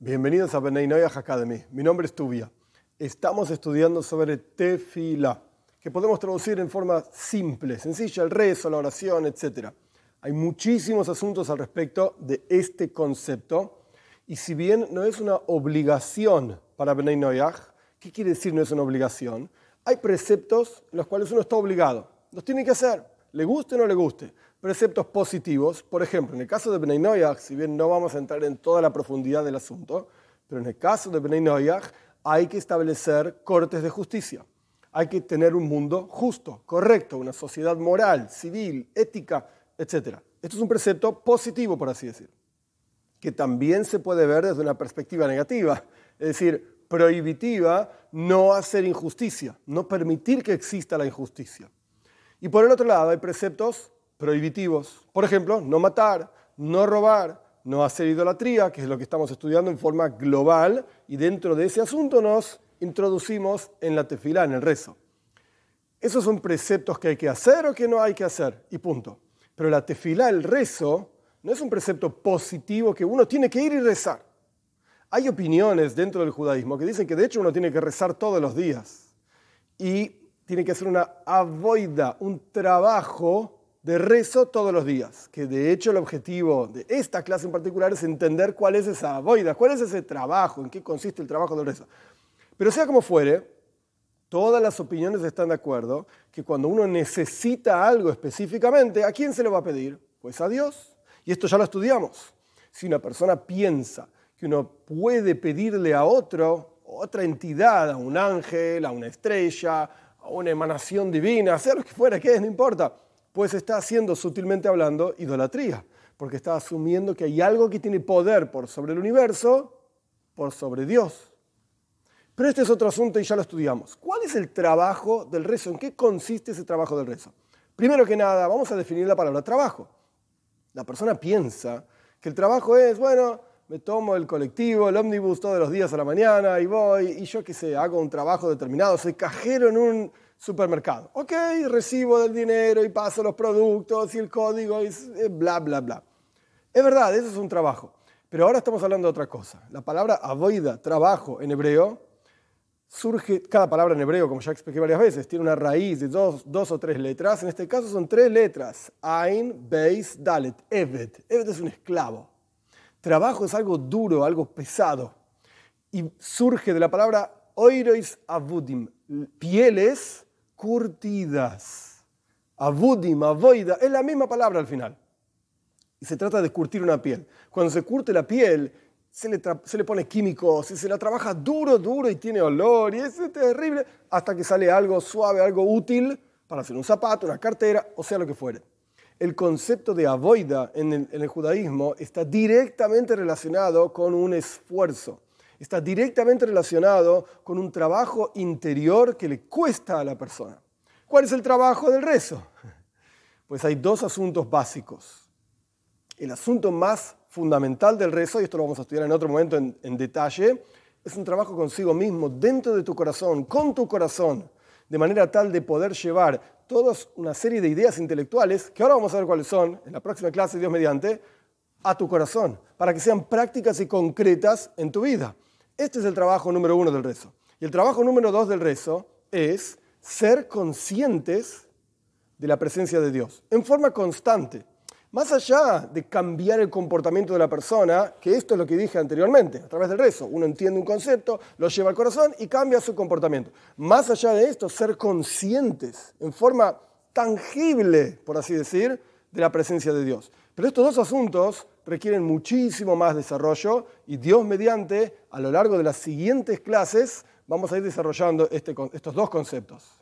Bienvenidos a Benay Noyaj Academy. Mi nombre es Tubia. Estamos estudiando sobre tefila, que podemos traducir en forma simple, sencilla, el rezo, la oración, etc. Hay muchísimos asuntos al respecto de este concepto. Y si bien no es una obligación para Benay Noyaj, ¿qué quiere decir no es una obligación? Hay preceptos en los cuales uno está obligado. Los tiene que hacer, le guste o no le guste preceptos positivos. Por ejemplo, en el caso de Bnei Noyach, si bien no vamos a entrar en toda la profundidad del asunto, pero en el caso de Bnei Noyach hay que establecer cortes de justicia. Hay que tener un mundo justo, correcto, una sociedad moral, civil, ética, etc. Esto es un precepto positivo, por así decir, que también se puede ver desde una perspectiva negativa, es decir, prohibitiva, no hacer injusticia, no permitir que exista la injusticia. Y por el otro lado, hay preceptos prohibitivos. Por ejemplo, no matar, no robar, no hacer idolatría, que es lo que estamos estudiando en forma global, y dentro de ese asunto nos introducimos en la tefilá, en el rezo. Esos son preceptos que hay que hacer o que no hay que hacer, y punto. Pero la tefilá, el rezo, no es un precepto positivo que uno tiene que ir y rezar. Hay opiniones dentro del judaísmo que dicen que de hecho uno tiene que rezar todos los días y tiene que hacer una avoida, un trabajo de rezo todos los días, que de hecho el objetivo de esta clase en particular es entender cuál es esa boida, cuál es ese trabajo, en qué consiste el trabajo del rezo. Pero sea como fuere, todas las opiniones están de acuerdo que cuando uno necesita algo específicamente, ¿a quién se lo va a pedir? Pues a Dios. Y esto ya lo estudiamos. Si una persona piensa que uno puede pedirle a otro, otra entidad, a un ángel, a una estrella, una emanación divina, sea lo que fuera, que es, no importa pues está haciendo sutilmente hablando idolatría, porque está asumiendo que hay algo que tiene poder por sobre el universo, por sobre Dios. Pero este es otro asunto y ya lo estudiamos. ¿Cuál es el trabajo del rezo? ¿En qué consiste ese trabajo del rezo? Primero que nada, vamos a definir la palabra trabajo. La persona piensa que el trabajo es, bueno, me tomo el colectivo, el ómnibus todos los días a la mañana y voy, y yo qué sé, hago un trabajo determinado, soy cajero en un supermercado. Ok, recibo del dinero y paso los productos y el código y bla, bla, bla. Es verdad, eso es un trabajo. Pero ahora estamos hablando de otra cosa. La palabra avoida, trabajo en hebreo, surge, cada palabra en hebreo, como ya expliqué varias veces, tiene una raíz de dos, dos o tres letras. En este caso son tres letras. Ain, Beis, Dalet, Eved. Eved es un esclavo. Trabajo es algo duro, algo pesado. Y surge de la palabra oirois avudim, pieles curtidas. Abudim, avoida, es la misma palabra al final. Y se trata de curtir una piel. Cuando se curte la piel, se le, se le pone químicos y se la trabaja duro, duro y tiene olor y es terrible hasta que sale algo suave, algo útil para hacer un zapato, una cartera, o sea lo que fuere. El concepto de avoida en el, judaísmo está directamente relacionado con un esfuerzo está directamente relacionado con un trabajo interior que le cuesta a la persona. ¿Cuál es el trabajo del rezo? Pues hay dos asuntos básicos. El asunto más fundamental del rezo, y esto lo vamos a estudiar en otro momento en, en detalle, es un trabajo consigo mismo, dentro de tu corazón, con tu corazón, de manera tal de poder llevar toda una serie de ideas intelectuales, que ahora vamos a ver cuáles son, en la próxima clase, Dios mediante, a tu corazón, para que sean prácticas y concretas en tu vida. Este es el trabajo número uno del rezo. Y el trabajo número dos del rezo es ser conscientes de la presencia de Dios, en forma constante. Más allá de cambiar el comportamiento de la persona, que esto es lo que dije anteriormente, a través del rezo, uno entiende un concepto, lo lleva al corazón y cambia su comportamiento. Más allá de esto, ser conscientes en forma tangible, por así decir, de la presencia de Dios. Pero estos dos asuntos requieren muchísimo más desarrollo y Dios mediante, a lo largo de las siguientes clases, vamos a ir desarrollando este estos dos conceptos.